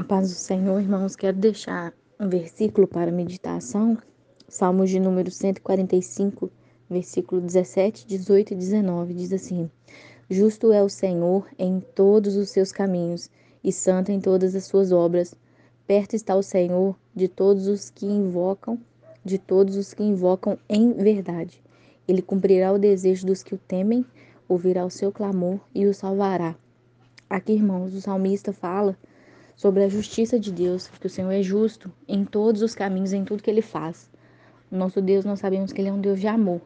A paz do Senhor, irmãos, quero deixar um versículo para meditação. Salmos de número 145, versículo 17, 18 e 19. Diz assim: Justo é o Senhor em todos os seus caminhos e santo em todas as suas obras. Perto está o Senhor de todos os que invocam, de todos os que invocam em verdade. Ele cumprirá o desejo dos que o temem, ouvirá o seu clamor e o salvará. Aqui, irmãos, o salmista fala sobre a justiça de Deus, que o Senhor é justo em todos os caminhos, em tudo que ele faz. O nosso Deus, nós sabemos que ele é um Deus de amor,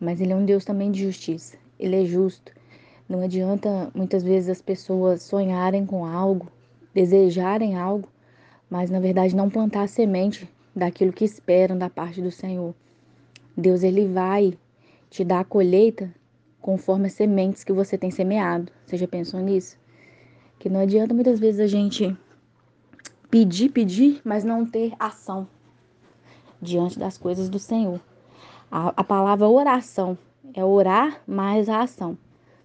mas ele é um Deus também de justiça. Ele é justo. Não adianta muitas vezes as pessoas sonharem com algo, desejarem algo, mas na verdade não plantar a semente daquilo que esperam da parte do Senhor. Deus ele vai te dar a colheita conforme as sementes que você tem semeado. Você já pensou nisso? Que não adianta muitas vezes a gente pedir, pedir, mas não ter ação diante das coisas do Senhor. A, a palavra oração é orar mais a ação.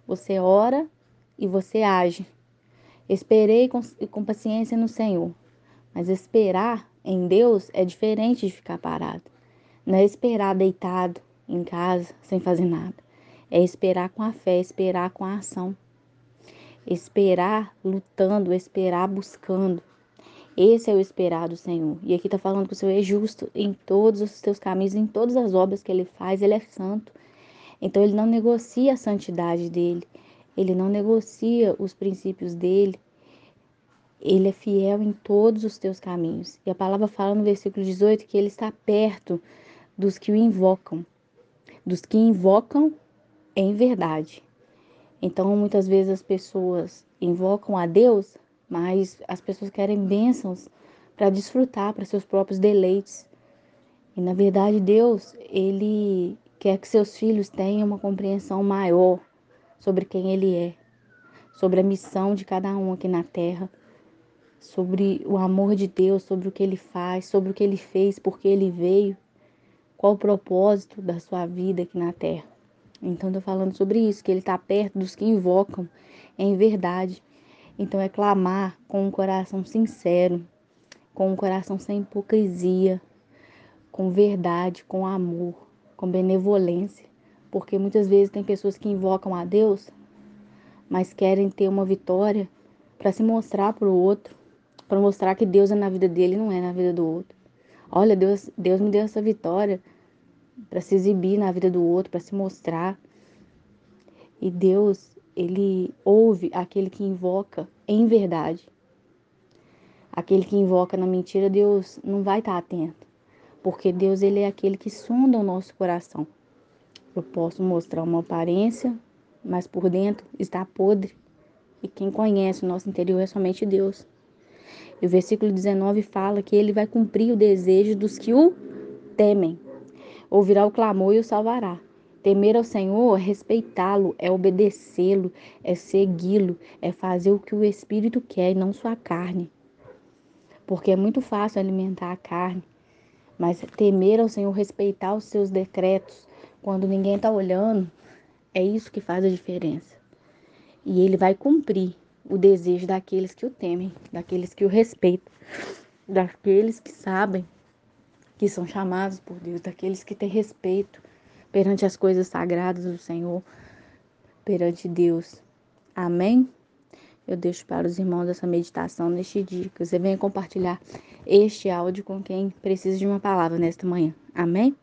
Você ora e você age. Esperei com, com paciência no Senhor, mas esperar em Deus é diferente de ficar parado. Não é esperar deitado em casa sem fazer nada. É esperar com a fé, esperar com a ação esperar lutando, esperar buscando. Esse é o esperar do Senhor. E aqui está falando que o Senhor é justo em todos os seus caminhos, em todas as obras que ele faz, ele é santo. Então ele não negocia a santidade dele, ele não negocia os princípios dele. Ele é fiel em todos os teus caminhos. E a palavra fala no versículo 18 que ele está perto dos que o invocam, dos que invocam em verdade. Então, muitas vezes as pessoas invocam a Deus, mas as pessoas querem bênçãos para desfrutar, para seus próprios deleites. E na verdade, Deus, ele quer que seus filhos tenham uma compreensão maior sobre quem ele é, sobre a missão de cada um aqui na terra, sobre o amor de Deus, sobre o que ele faz, sobre o que ele fez, por que ele veio, qual o propósito da sua vida aqui na terra. Então, estou falando sobre isso, que ele está perto dos que invocam em verdade. Então, é clamar com um coração sincero, com um coração sem hipocrisia, com verdade, com amor, com benevolência. Porque muitas vezes tem pessoas que invocam a Deus, mas querem ter uma vitória para se mostrar para o outro, para mostrar que Deus é na vida dele e não é na vida do outro. Olha, Deus, Deus me deu essa vitória para se exibir na vida do outro, para se mostrar. E Deus, ele ouve aquele que invoca em verdade. Aquele que invoca na mentira, Deus não vai estar atento, porque Deus ele é aquele que sonda o nosso coração. Eu posso mostrar uma aparência, mas por dentro está podre. E quem conhece o nosso interior é somente Deus. E o versículo 19 fala que ele vai cumprir o desejo dos que o temem ouvirá o clamor e o salvará. Temer ao Senhor é respeitá-lo, é obedecê-lo, é segui-lo, é fazer o que o Espírito quer e não sua carne. Porque é muito fácil alimentar a carne, mas temer ao Senhor, respeitar os seus decretos, quando ninguém está olhando, é isso que faz a diferença. E ele vai cumprir o desejo daqueles que o temem, daqueles que o respeitam, daqueles que sabem que são chamados por Deus, daqueles que têm respeito perante as coisas sagradas do Senhor, perante Deus. Amém? Eu deixo para os irmãos essa meditação neste dia, que você venha compartilhar este áudio com quem precisa de uma palavra nesta manhã. Amém?